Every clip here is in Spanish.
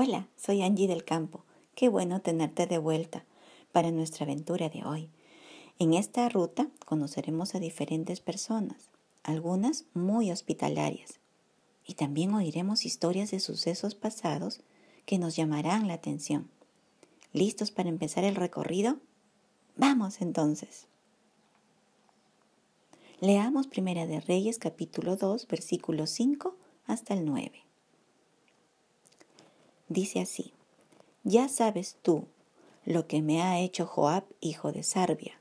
Hola, soy Angie del Campo. Qué bueno tenerte de vuelta para nuestra aventura de hoy. En esta ruta conoceremos a diferentes personas, algunas muy hospitalarias, y también oiremos historias de sucesos pasados que nos llamarán la atención. ¿Listos para empezar el recorrido? Vamos entonces. Leamos Primera de Reyes capítulo 2 versículo 5 hasta el 9. Dice así, ya sabes tú lo que me ha hecho Joab, hijo de Sarbia,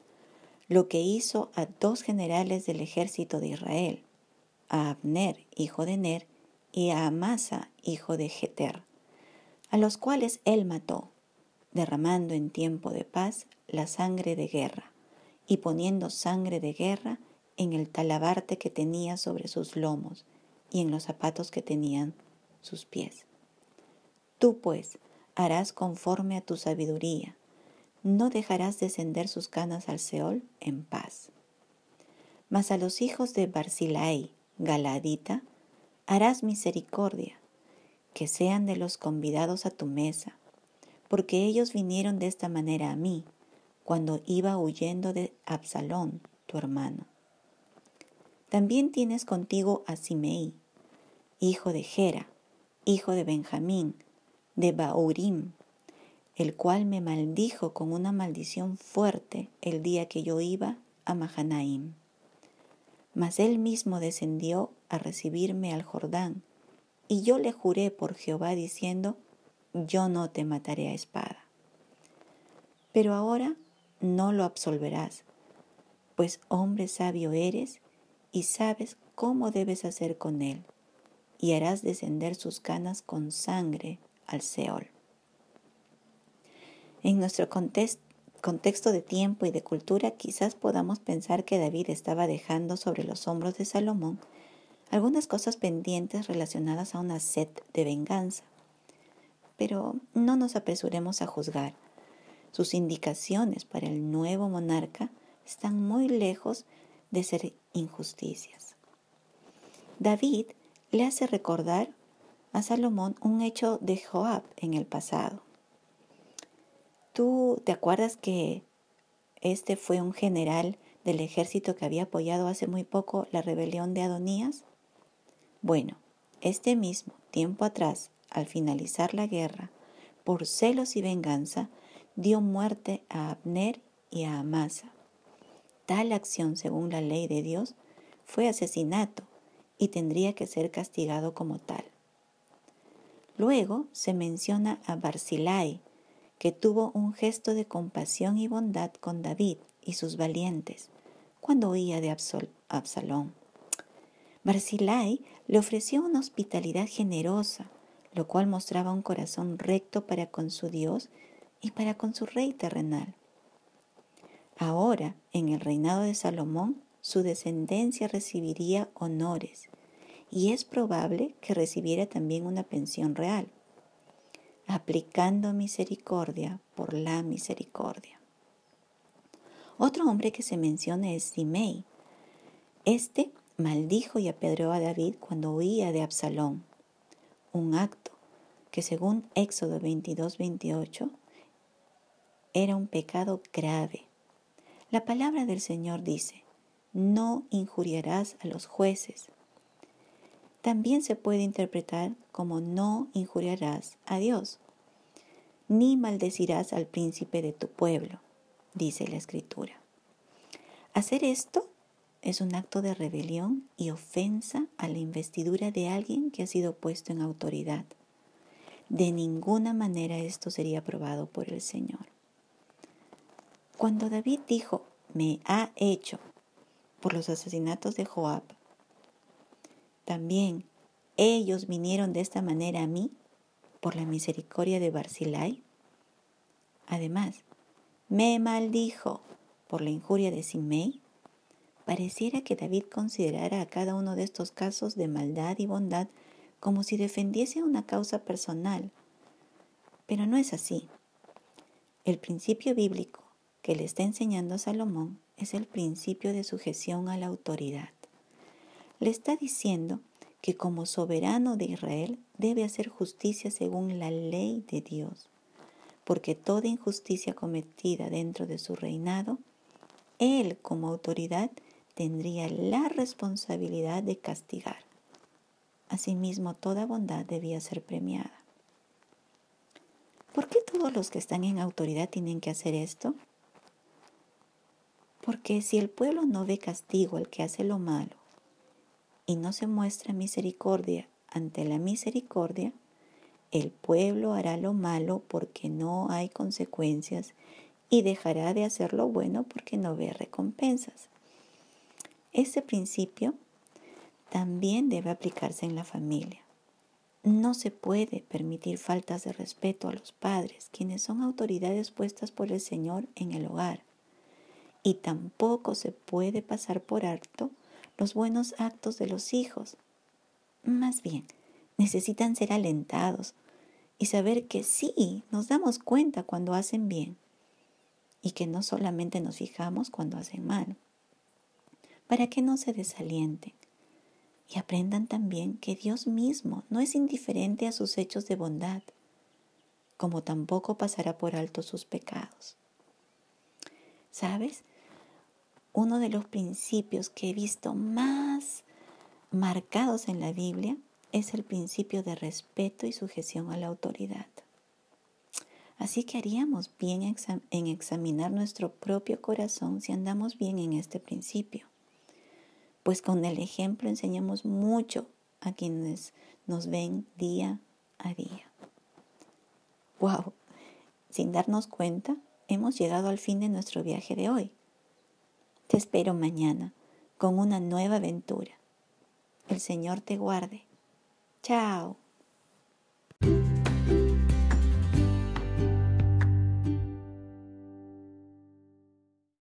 lo que hizo a dos generales del ejército de Israel, a Abner, hijo de Ner, y a Amasa, hijo de Jeter, a los cuales él mató, derramando en tiempo de paz la sangre de guerra, y poniendo sangre de guerra en el talabarte que tenía sobre sus lomos y en los zapatos que tenían sus pies. Tú pues harás conforme a tu sabiduría, no dejarás descender sus canas al Seol en paz. Mas a los hijos de Barzilai, Galadita, harás misericordia, que sean de los convidados a tu mesa, porque ellos vinieron de esta manera a mí, cuando iba huyendo de Absalón, tu hermano. También tienes contigo a Simei, hijo de Gera, hijo de Benjamín, de Baurim, el cual me maldijo con una maldición fuerte el día que yo iba a Mahanaim. Mas él mismo descendió a recibirme al Jordán, y yo le juré por Jehová diciendo, yo no te mataré a espada. Pero ahora no lo absolverás, pues hombre sabio eres y sabes cómo debes hacer con él, y harás descender sus canas con sangre al Seol. En nuestro contexto de tiempo y de cultura, quizás podamos pensar que David estaba dejando sobre los hombros de Salomón algunas cosas pendientes relacionadas a una sed de venganza. Pero no nos apresuremos a juzgar. Sus indicaciones para el nuevo monarca están muy lejos de ser injusticias. David le hace recordar a Salomón un hecho de Joab en el pasado. ¿Tú te acuerdas que este fue un general del ejército que había apoyado hace muy poco la rebelión de Adonías? Bueno, este mismo, tiempo atrás, al finalizar la guerra, por celos y venganza, dio muerte a Abner y a Amasa. Tal acción, según la ley de Dios, fue asesinato y tendría que ser castigado como tal. Luego se menciona a Barzilai, que tuvo un gesto de compasión y bondad con David y sus valientes cuando huía de Absalón. Barzilai le ofreció una hospitalidad generosa, lo cual mostraba un corazón recto para con su Dios y para con su rey terrenal. Ahora, en el reinado de Salomón, su descendencia recibiría honores y es probable que recibiera también una pensión real, aplicando misericordia por la misericordia. Otro hombre que se menciona es Simei. Este maldijo y apedreó a David cuando huía de Absalón, un acto que según Éxodo 22-28 era un pecado grave la palabra del Señor dice, no injuriarás a los jueces. También se puede interpretar como no injuriarás a Dios, ni maldecirás al príncipe de tu pueblo, dice la escritura. Hacer esto es un acto de rebelión y ofensa a la investidura de alguien que ha sido puesto en autoridad. De ninguna manera esto sería aprobado por el Señor. Cuando David dijo, me ha hecho por los asesinatos de Joab, también ellos vinieron de esta manera a mí por la misericordia de Barzilai. Además, me maldijo por la injuria de Simei. Pareciera que David considerara a cada uno de estos casos de maldad y bondad como si defendiese una causa personal. Pero no es así. El principio bíblico que le está enseñando Salomón es el principio de sujeción a la autoridad. Le está diciendo que como soberano de Israel debe hacer justicia según la ley de Dios, porque toda injusticia cometida dentro de su reinado, él como autoridad tendría la responsabilidad de castigar. Asimismo, toda bondad debía ser premiada. ¿Por qué todos los que están en autoridad tienen que hacer esto? Porque si el pueblo no ve castigo al que hace lo malo y no se muestra misericordia ante la misericordia, el pueblo hará lo malo porque no hay consecuencias y dejará de hacer lo bueno porque no ve recompensas. Ese principio también debe aplicarse en la familia. No se puede permitir faltas de respeto a los padres, quienes son autoridades puestas por el Señor en el hogar. Y tampoco se puede pasar por alto los buenos actos de los hijos. Más bien, necesitan ser alentados y saber que sí, nos damos cuenta cuando hacen bien y que no solamente nos fijamos cuando hacen mal, para que no se desalienten y aprendan también que Dios mismo no es indiferente a sus hechos de bondad, como tampoco pasará por alto sus pecados. ¿Sabes? Uno de los principios que he visto más marcados en la Biblia es el principio de respeto y sujeción a la autoridad. Así que haríamos bien en examinar nuestro propio corazón si andamos bien en este principio, pues con el ejemplo enseñamos mucho a quienes nos ven día a día. ¡Wow! Sin darnos cuenta, hemos llegado al fin de nuestro viaje de hoy. Te espero mañana con una nueva aventura. El Señor te guarde. Chao.